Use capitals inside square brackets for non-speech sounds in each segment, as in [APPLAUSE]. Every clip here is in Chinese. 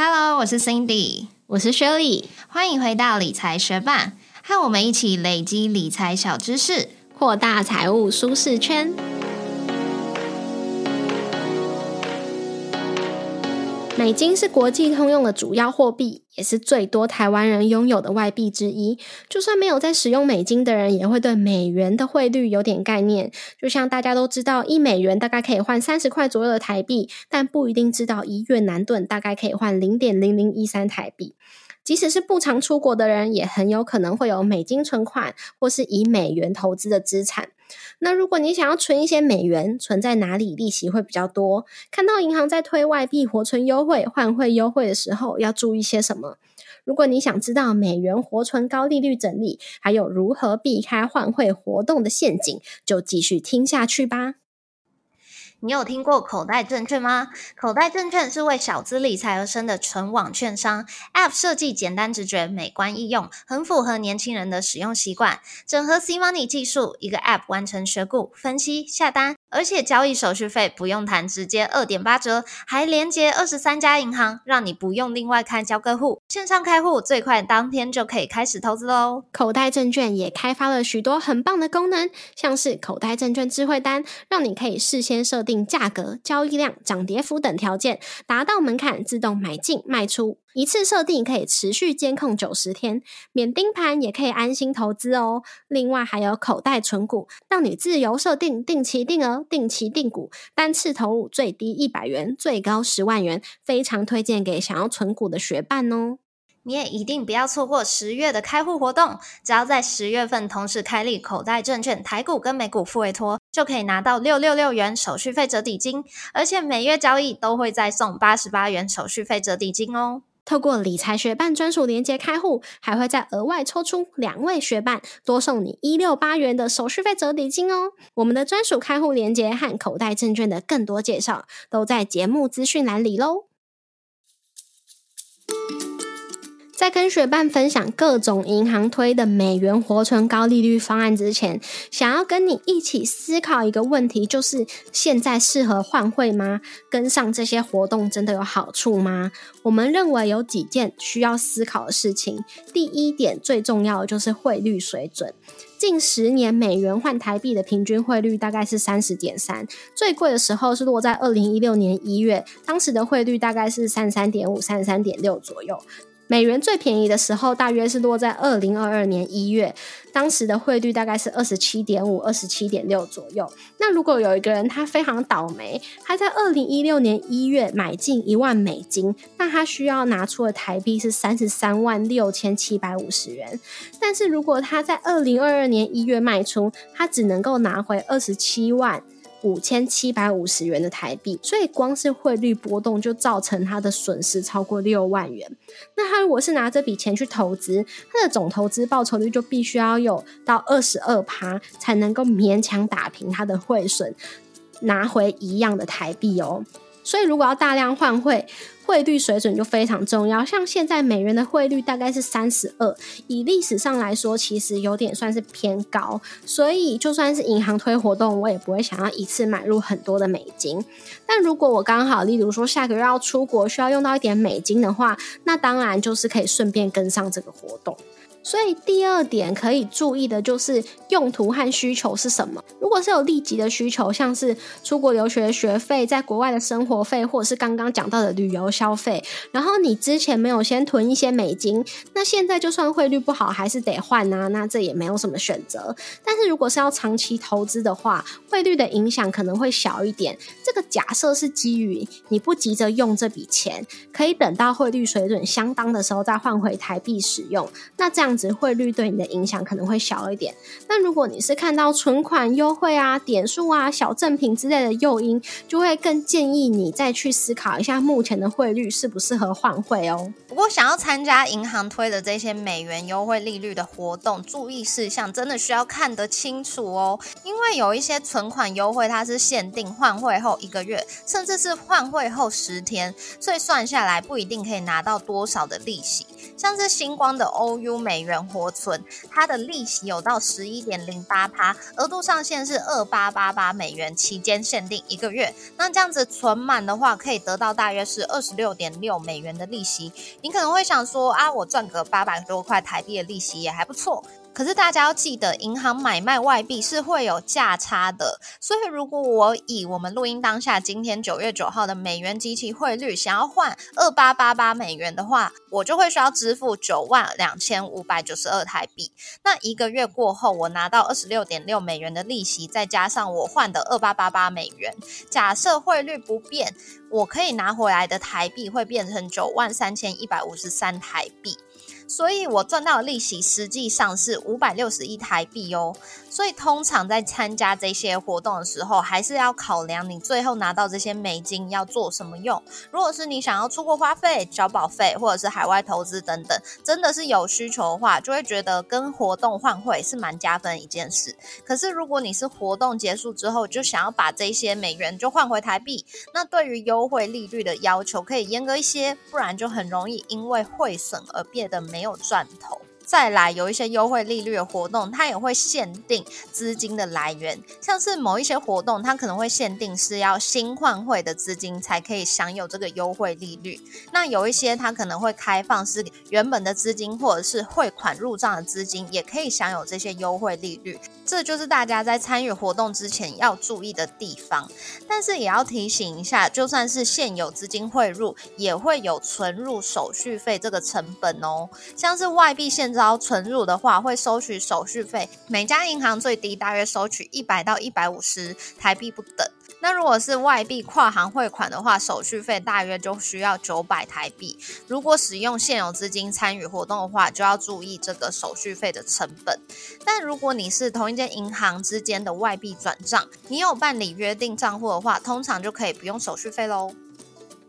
Hello，我是 Cindy，我是 Shirley，欢迎回到理财学霸，和我们一起累积理财小知识，扩大财务舒适圈。美金是国际通用的主要货币，也是最多台湾人拥有的外币之一。就算没有在使用美金的人，也会对美元的汇率有点概念。就像大家都知道，一美元大概可以换三十块左右的台币，但不一定知道一越南盾大概可以换零点零零一三台币。即使是不常出国的人，也很有可能会有美金存款，或是以美元投资的资产。那如果你想要存一些美元，存在哪里利息会比较多？看到银行在推外币活存优惠、换汇优惠的时候，要注意些什么？如果你想知道美元活存高利率整理，还有如何避开换汇活动的陷阱，就继续听下去吧。你有听过口袋证券吗？口袋证券是为小资理财而生的纯网券商，App 设计简单直觉、美观易用，很符合年轻人的使用习惯。整合 C Money 技术，一个 App 完成选股、分析、下单。而且交易手续费不用谈，直接二点八折，还连接二十三家银行，让你不用另外开交割户，线上开户最快当天就可以开始投资喽。口袋证券也开发了许多很棒的功能，像是口袋证券智慧单，让你可以事先设定价格、交易量、涨跌幅等条件，达到门槛自动买进卖出。一次设定可以持续监控九十天，免盯盘也可以安心投资哦。另外还有口袋存股，让你自由设定定期定额、定期定股，单次投入最低一百元，最高十万元，非常推荐给想要存股的学伴哦。你也一定不要错过十月的开户活动，只要在十月份同时开立口袋证券台股跟美股付委托，就可以拿到六六六元手续费折抵金，而且每月交易都会再送八十八元手续费折抵金哦。透过理财学办专属连接开户，还会再额外抽出两位学伴，多送你一六八元的手续费折抵金哦。我们的专属开户连接和口袋证券的更多介绍，都在节目资讯栏里喽。在跟学伴分享各种银行推的美元活存高利率方案之前，想要跟你一起思考一个问题，就是现在适合换汇吗？跟上这些活动真的有好处吗？我们认为有几件需要思考的事情。第一点，最重要的就是汇率水准。近十年美元换台币的平均汇率大概是三十点三，最贵的时候是落在二零一六年一月，当时的汇率大概是三十三点五、三十三点六左右。美元最便宜的时候，大约是落在二零二二年一月，当时的汇率大概是二十七点五、二十七点六左右。那如果有一个人他非常倒霉，他在二零一六年一月买进一万美金，那他需要拿出的台币是三十三万六千七百五十元。但是如果他在二零二二年一月卖出，他只能够拿回二十七万。五千七百五十元的台币，所以光是汇率波动就造成他的损失超过六万元。那他如果是拿这笔钱去投资，他的总投资报酬率就必须要有到二十二趴，才能够勉强打平他的汇损，拿回一样的台币哦。所以如果要大量换汇，汇率水准就非常重要，像现在美元的汇率大概是三十二，以历史上来说，其实有点算是偏高，所以就算是银行推活动，我也不会想要一次买入很多的美金。但如果我刚好，例如说下个月要出国，需要用到一点美金的话，那当然就是可以顺便跟上这个活动。所以第二点可以注意的就是用途和需求是什么。如果是有立即的需求，像是出国留学学费、在国外的生活费，或者是刚刚讲到的旅游消费，然后你之前没有先囤一些美金，那现在就算汇率不好，还是得换啊。那这也没有什么选择。但是如果是要长期投资的话，汇率的影响可能会小一点。这个假设是基于你不急着用这笔钱，可以等到汇率水准相当的时候再换回台币使用。那这样。值汇率对你的影响可能会小一点，但如果你是看到存款优惠啊、点数啊、小赠品之类的诱因，就会更建议你再去思考一下目前的汇率适不适合换汇哦。不过，想要参加银行推的这些美元优惠利率的活动，注意事项真的需要看得清楚哦，因为有一些存款优惠它是限定换汇后一个月，甚至是换汇后十天，所以算下来不一定可以拿到多少的利息。像是星光的 OU 美元活存，它的利息有到十一点零八趴，额度上限是二八八八美元，期间限定一个月。那这样子存满的话，可以得到大约是二十六点六美元的利息。你可能会想说啊，我赚个八百多块台币的利息也还不错。可是大家要记得，银行买卖外币是会有价差的，所以如果我以我们录音当下今天九月九号的美元及其汇率想要换二八八八美元的话，我就会需要支付九万两千五百九十二台币。那一个月过后，我拿到二十六点六美元的利息，再加上我换的二八八八美元，假设汇率不变，我可以拿回来的台币会变成九万三千一百五十三台币。所以我赚到的利息实际上是五百六十一台币哦。所以通常在参加这些活动的时候，还是要考量你最后拿到这些美金要做什么用。如果是你想要出国花费、交保费，或者是海外投资等等，真的是有需求的话，就会觉得跟活动换汇是蛮加分一件事。可是如果你是活动结束之后就想要把这些美元就换回台币，那对于优惠利率的要求可以严格一些，不然就很容易因为汇损而变得没。没有钻头。再来有一些优惠利率的活动，它也会限定资金的来源，像是某一些活动，它可能会限定是要新换汇的资金才可以享有这个优惠利率。那有一些它可能会开放是原本的资金或者是汇款入账的资金也可以享有这些优惠利率。这就是大家在参与活动之前要注意的地方。但是也要提醒一下，就算是现有资金汇入，也会有存入手续费这个成本哦，像是外币现招存入的话，会收取手续费，每家银行最低大约收取一百到一百五十台币不等。那如果是外币跨行汇款的话，手续费大约就需要九百台币。如果使用现有资金参与活动的话，就要注意这个手续费的成本。但如果你是同一间银行之间的外币转账，你有办理约定账户的话，通常就可以不用手续费喽。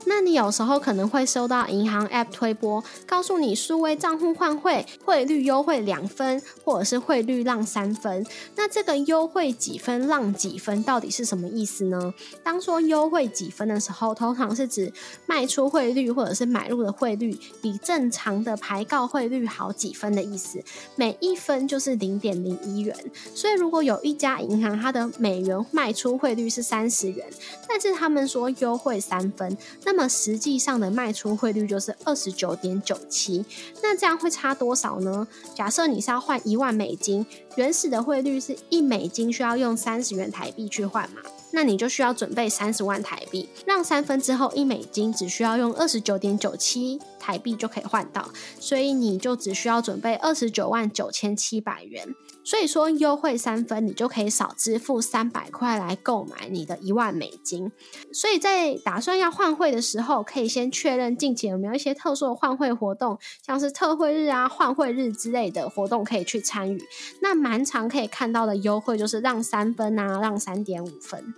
那你有时候可能会收到银行 App 推播，告诉你数位账户换汇汇率优惠两分，或者是汇率让三分。那这个优惠几分让几分到底是什么意思呢？当说优惠几分的时候，通常是指卖出汇率或者是买入的汇率比正常的排告汇率好几分的意思。每一分就是零点零一元。所以如果有一家银行它的美元卖出汇率是三十元，但是他们说优惠三分。那么实际上的卖出汇率就是二十九点九七，那这样会差多少呢？假设你是要换一万美金，原始的汇率是一美金需要用三十元台币去换嘛？那你就需要准备三十万台币，让三分之后一美金只需要用二十九点九七台币就可以换到，所以你就只需要准备二十九万九千七百元。所以说优惠三分，你就可以少支付三百块来购买你的一万美金。所以在打算要换汇的时候，可以先确认近期有没有一些特殊的换汇活动，像是特惠日啊、换汇日之类的活动可以去参与。那蛮常可以看到的优惠就是让三分啊，让三点五分。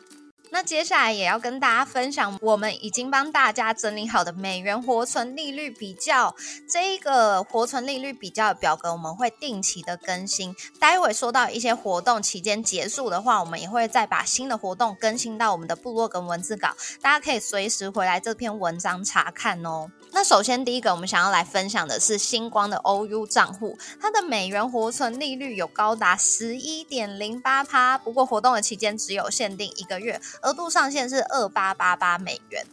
那接下来也要跟大家分享，我们已经帮大家整理好的美元活存利率比较。这一个活存利率比较表格，我们会定期的更新。待会说到一些活动期间结束的话，我们也会再把新的活动更新到我们的部落跟文字稿，大家可以随时回来这篇文章查看哦。那首先第一个，我们想要来分享的是星光的 OU 账户，它的美元活存利率有高达十一点零八趴，不过活动的期间只有限定一个月。额度上限是二八八八美元，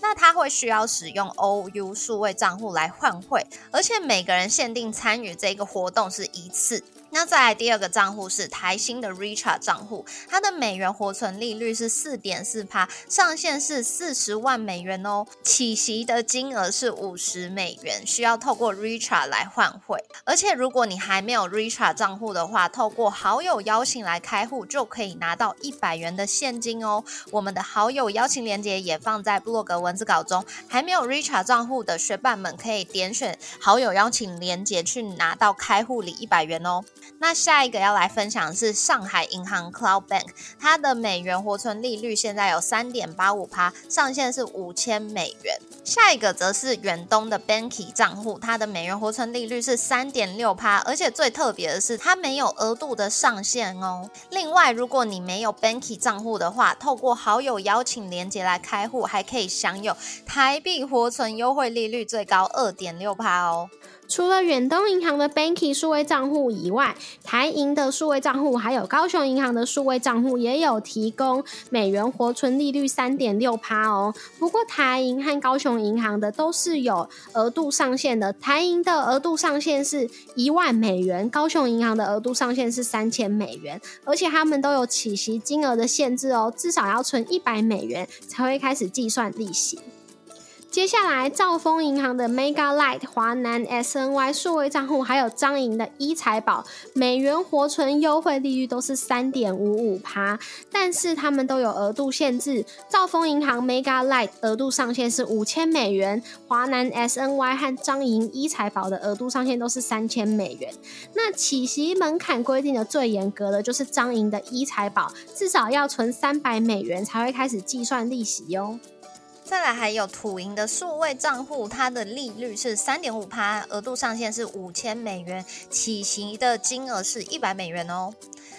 那他会需要使用 OU 数位账户来换汇，而且每个人限定参与这个活动是一次。那再来第二个账户是台新的 Richard 账户，它的美元活存利率是四点四趴，上限是四十万美元哦，起息的金额是五十美元，需要透过 Richard 来换汇。而且如果你还没有 Richard 账户的话，透过好友邀请来开户就可以拿到一百元的现金哦。我们的好友邀请链接也放在布洛格文字稿中，还没有 Richard 账户的学伴们可以点选好友邀请链接去拿到开户礼一百元哦。那下一个要来分享的是上海银行 Cloud Bank，它的美元活存利率现在有三点八五趴，上限是五千美元。下一个则是远东的 Banky 账户，它的美元活存利率是三点六趴，而且最特别的是它没有额度的上限哦。另外，如果你没有 Banky 账户的话，透过好友邀请连接来开户，还可以享有台币活存优惠利率最高二点六趴哦。除了远东银行的 Banky 数位账户以外，台银的数位账户还有高雄银行的数位账户也有提供美元活存利率三点六趴哦。不过台银和高雄银行的都是有额度上限的，台银的额度上限是一万美元，高雄银行的额度上限是三千美元，而且他们都有起息金额的限制哦，至少要存一百美元才会开始计算利息。接下来，兆丰银行的 Mega Light、华南 SNY 数位账户，还有张营的一财宝美元活存优惠利率都是三点五五趴，但是他们都有额度限制。兆丰银行 Mega Light 额度上限是五千美元，华南 SNY 和张营一财宝的额度上限都是三千美元。那起息门槛规定的最严格的就是张营的一财宝，至少要存三百美元才会开始计算利息哟。再来还有土银的数位账户，它的利率是三点五趴，额度上限是五千美元，起息的金额是一百美元哦。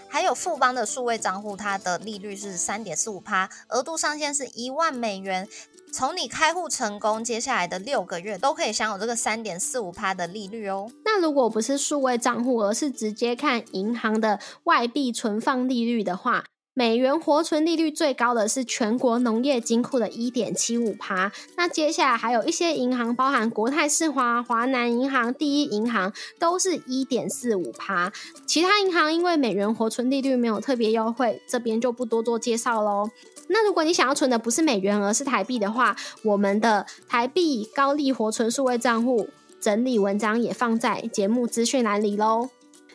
还有富邦的数位账户，它的利率是三点四五趴，额度上限是一万美元。从你开户成功，接下来的六个月都可以享有这个三点四五趴的利率哦。那如果不是数位账户，而是直接看银行的外币存放利率的话。美元活存利率最高的是全国农业金库的一点七五趴，那接下来还有一些银行，包含国泰世华、华南银行、第一银行，都是一点四五趴。其他银行因为美元活存利率没有特别优惠，这边就不多做介绍喽。那如果你想要存的不是美元，而是台币的话，我们的台币高利活存数位账户整理文章也放在节目资讯栏里喽。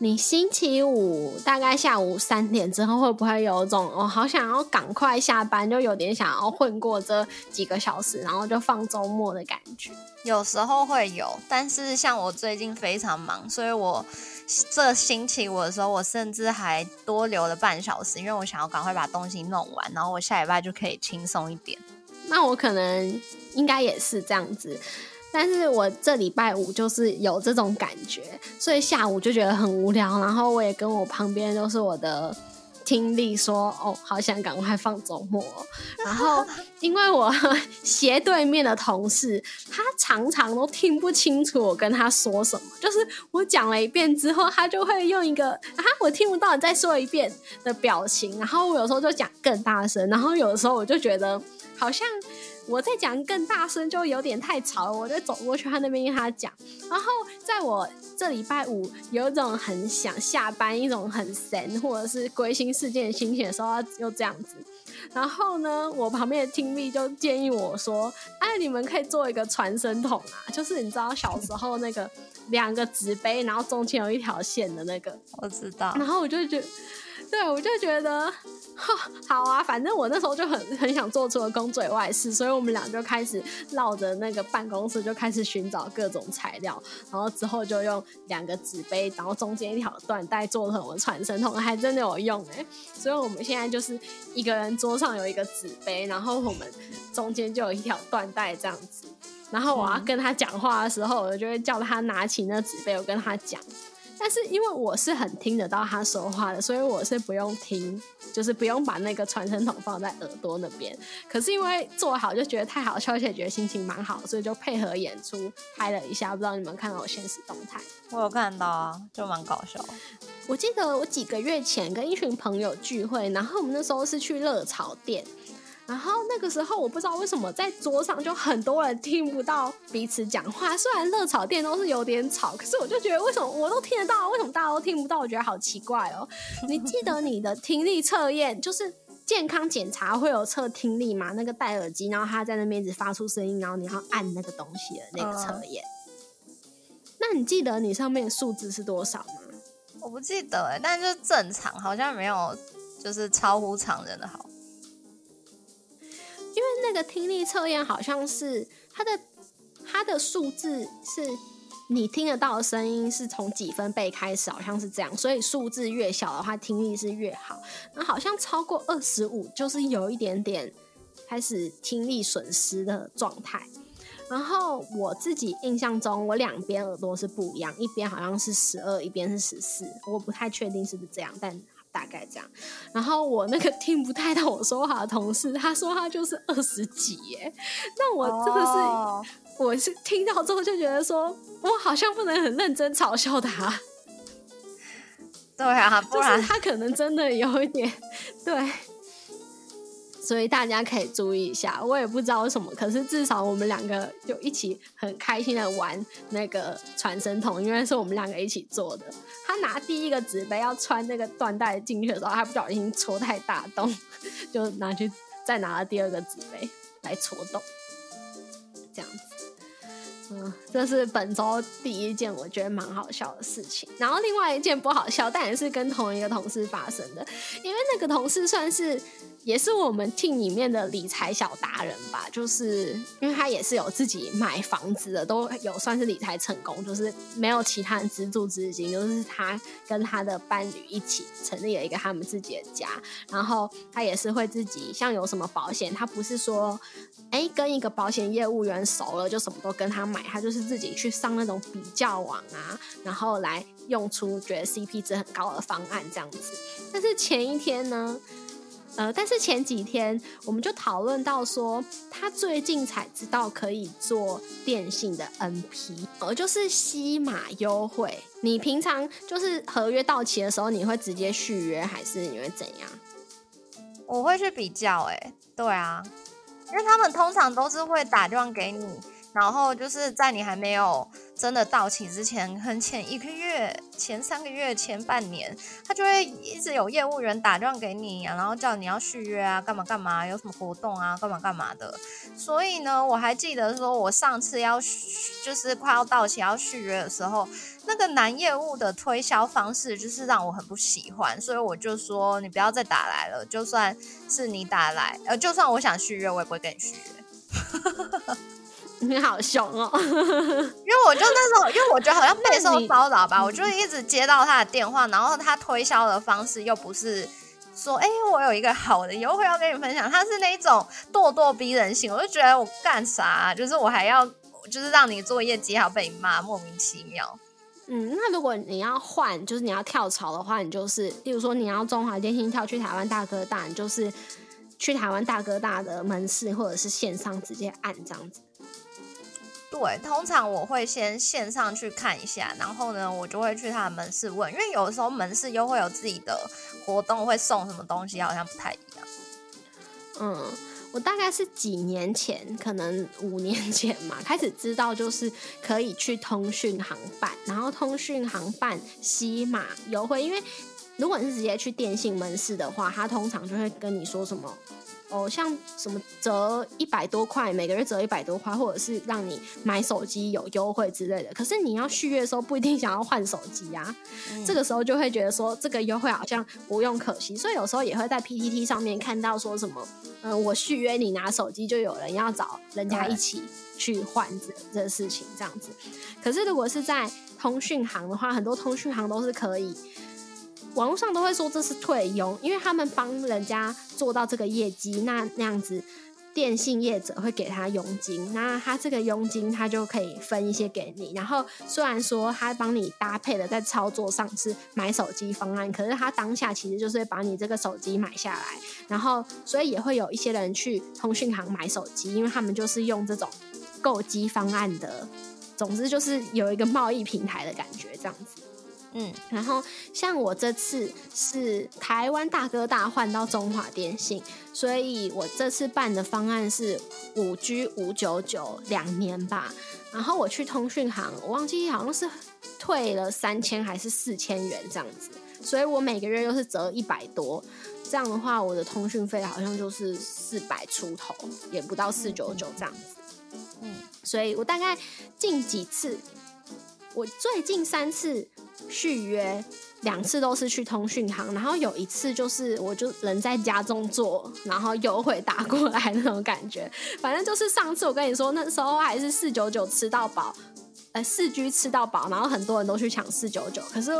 你星期五大概下午三点之后，会不会有种我好想要赶快下班，就有点想要混过这几个小时，然后就放周末的感觉？有时候会有，但是像我最近非常忙，所以我这星期五的时候，我甚至还多留了半小时，因为我想要赶快把东西弄完，然后我下礼拜就可以轻松一点。那我可能应该也是这样子。但是我这礼拜五就是有这种感觉，所以下午就觉得很无聊。然后我也跟我旁边都是我的听力说：“哦，好想赶快放周末。”然后 [LAUGHS] 因为我斜对面的同事，他常常都听不清楚我跟他说什么，就是我讲了一遍之后，他就会用一个“啊，我听不到，你再说一遍”的表情。然后我有时候就讲更大声，然后有的时候我就觉得好像。我在讲更大声，就有点太吵了。我就走过去他那边跟他讲。然后在我这礼拜五有一种很想下班、一种很神或者是归心似箭的心情的时候，又这样子。然后呢，我旁边的听力就建议我说：“哎，你们可以做一个传声筒啊，就是你知道小时候那个两个纸杯，然后中间有一条线的那个。”我知道。然后我就觉得。对，我就觉得，好啊，反正我那时候就很很想做出了工作外事，所以我们俩就开始绕着那个办公室就开始寻找各种材料，然后之后就用两个纸杯，然后中间一条缎带做成我们传声筒，还真的有用哎，所以我们现在就是一个人桌上有一个纸杯，然后我们中间就有一条缎带这样子，然后我要跟他讲话的时候，我就会叫他拿起那纸杯，我跟他讲。但是因为我是很听得到他说话的，所以我是不用听，就是不用把那个传声筒放在耳朵那边。可是因为做好就觉得太好笑，而且觉得心情蛮好，所以就配合演出拍了一下。不知道你们看到我现实动态？我有看到啊，就蛮搞笑。我记得我几个月前跟一群朋友聚会，然后我们那时候是去热炒店。然后那个时候，我不知道为什么在桌上就很多人听不到彼此讲话。虽然热炒店都是有点吵，可是我就觉得为什么我都听得到，为什么大家都听不到？我觉得好奇怪哦。你记得你的听力测验，就是健康检查会有测听力吗？那个戴耳机，然后他在那边一直发出声音，然后你要按那个东西的那个测验。那你记得你上面的数字是多少吗？我不记得哎，但是就正常，好像没有就是超乎常人的好。因为那个听力测验好像是它的它的数字是。你听得到的声音是从几分贝开始，好像是这样，所以数字越小的话，听力是越好。那好像超过二十五，就是有一点点开始听力损失的状态。然后我自己印象中，我两边耳朵是不一样，一边好像是十二，一边是十四，我不太确定是不是这样，但大概这样。然后我那个听不太到我说话的同事，他说他就是二十几耶，那我真的是。我是听到之后就觉得说，我好像不能很认真嘲笑他。对啊，不然他可能真的有一点对，所以大家可以注意一下。我也不知道为什么，可是至少我们两个就一起很开心的玩那个传声筒，因为是我们两个一起做的。他拿第一个纸杯要穿那个缎带进去的时候，他不小心戳太大洞，[LAUGHS] 就拿去再拿了第二个纸杯来戳洞，这样子。嗯，这是本周第一件我觉得蛮好笑的事情。然后另外一件不好笑，但也是跟同一个同事发生的，因为那个同事算是。也是我们 team 里面的理财小达人吧，就是因为他也是有自己买房子的，都有算是理财成功，就是没有其他人资助资金，就是他跟他的伴侣一起成立了一个他们自己的家，然后他也是会自己像有什么保险，他不是说哎跟一个保险业务员熟了就什么都跟他买，他就是自己去上那种比较网啊，然后来用出觉得 CP 值很高的方案这样子。但是前一天呢？呃，但是前几天我们就讨论到说，他最近才知道可以做电信的 NP，呃，就是西马优惠。你平常就是合约到期的时候，你会直接续约，还是你会怎样？我会去比较，哎，对啊，因为他们通常都是会打电话给你。然后就是在你还没有真的到期之前，很前一个月、前三个月、前半年，他就会一直有业务员打电话给你啊，然后叫你要续约啊，干嘛干嘛，有什么活动啊，干嘛干嘛的。所以呢，我还记得说，我上次要就是快要到期要续约的时候，那个男业务的推销方式就是让我很不喜欢，所以我就说你不要再打来了，就算是你打来，呃，就算我想续约，我也不会跟你续约。你好凶哦！[LAUGHS] 因为我就那时候，因为我觉得好像备受骚扰吧，我就一直接到他的电话，然后他推销的方式又不是说，哎，我有一个好的优惠要跟你分享，他是那一种咄咄逼人型，我就觉得我干啥？就是我还要就是让你做业绩，还要被骂，莫名其妙。嗯，那如果你要换，就是你要跳槽的话，你就是，例如说你要中华电信跳去台湾大哥大，你就是去台湾大哥大的门市或者是线上直接按这样子。对，通常我会先线上去看一下，然后呢，我就会去他的门市问，因为有的时候门市又会有自己的活动，会送什么东西，好像不太一样。嗯，我大概是几年前，可能五年前嘛，开始知道就是可以去通讯行办，然后通讯行办西马优惠，因为如果你是直接去电信门市的话，他通常就会跟你说什么。哦，像什么折一百多块，每个月折一百多块，或者是让你买手机有优惠之类的。可是你要续约的时候，不一定想要换手机啊。这个时候就会觉得说，这个优惠好像不用可惜。所以有时候也会在 PTT 上面看到说什么，嗯，我续约你拿手机，就有人要找人家一起去换这这事情这样子。可是如果是在通讯行的话，很多通讯行都是可以。网络上都会说这是退佣，因为他们帮人家做到这个业绩，那那样子电信业者会给他佣金，那他这个佣金他就可以分一些给你。然后虽然说他帮你搭配的在操作上是买手机方案，可是他当下其实就是把你这个手机买下来，然后所以也会有一些人去通讯行买手机，因为他们就是用这种购机方案的。总之就是有一个贸易平台的感觉，这样子。嗯，然后像我这次是台湾大哥大换到中华电信，所以我这次办的方案是五 G 五九九两年吧。然后我去通讯行，我忘记好像是退了三千还是四千元这样子，所以我每个月又是折一百多。这样的话，我的通讯费好像就是四百出头，也不到四九九这样子。嗯，所以我大概近几次，我最近三次续约。两次都是去通讯行，然后有一次就是我就人在家中坐，然后又会打过来那种感觉。反正就是上次我跟你说，那时候还是四九九吃到饱，呃四 G 吃到饱，然后很多人都去抢四九九。可是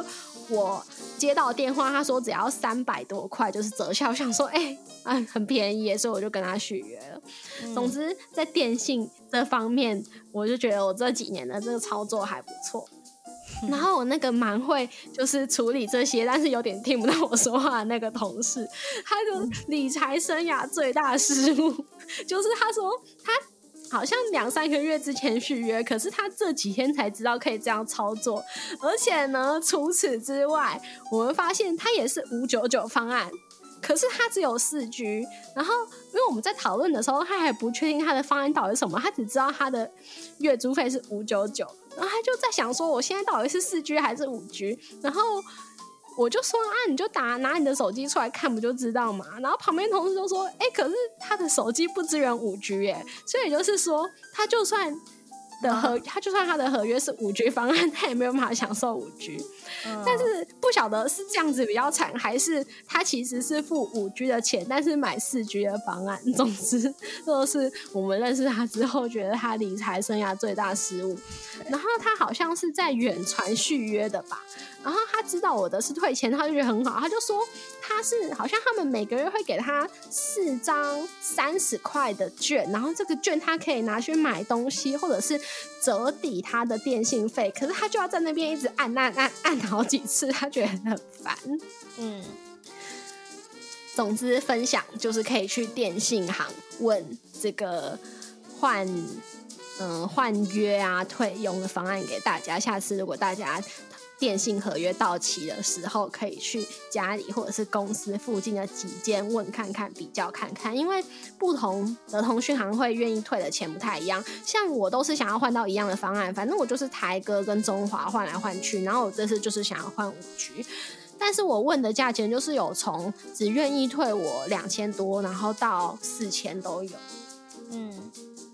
我接到电话，他说只要三百多块就是折效，我想说哎啊很便宜，所以我就跟他续约了。总之在电信这方面，我就觉得我这几年的这个操作还不错。[LAUGHS] 然后我那个蛮会就是处理这些，但是有点听不到我说话的那个同事，他的理财生涯最大失误 [LAUGHS] 就是他说他好像两三个月之前续约，可是他这几天才知道可以这样操作，而且呢，除此之外，我们发现他也是五九九方案，可是他只有四 G，然后因为我们在讨论的时候，他还不确定他的方案到底是什么，他只知道他的月租费是五九九。然后他就在想说，我现在到底是四 G 还是五 G？然后我就说啊，你就打拿你的手机出来看，不就知道嘛？然后旁边同事就说，哎，可是他的手机不支援五 G 耶，所以就是说，他就算。的合，他就算他的合约是五 G 方案，他也没有办法享受五 G。但是不晓得是这样子比较惨，还是他其实是付五 G 的钱，但是买四 G 的方案。总之，这都是我们认识他之后觉得他理财生涯最大失误。然后他好像是在远传续约的吧。然后他知道我的是退钱，他就觉得很好，他就说他是好像他们每个月会给他四张三十块的券，然后这个券他可以拿去买东西，或者是折抵他的电信费。可是他就要在那边一直按按按按好几次，他觉得很烦。嗯，总之分享就是可以去电信行问这个换嗯换约啊退用的方案给大家。下次如果大家。电信合约到期的时候，可以去家里或者是公司附近的几间问看看，比较看看，因为不同的通讯行会愿意退的钱不太一样。像我都是想要换到一样的方案，反正我就是台哥跟中华换来换去，然后我这次就是想要换五 G，但是我问的价钱就是有从只愿意退我两千多，然后到四千都有，嗯，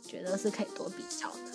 觉得是可以多比较的，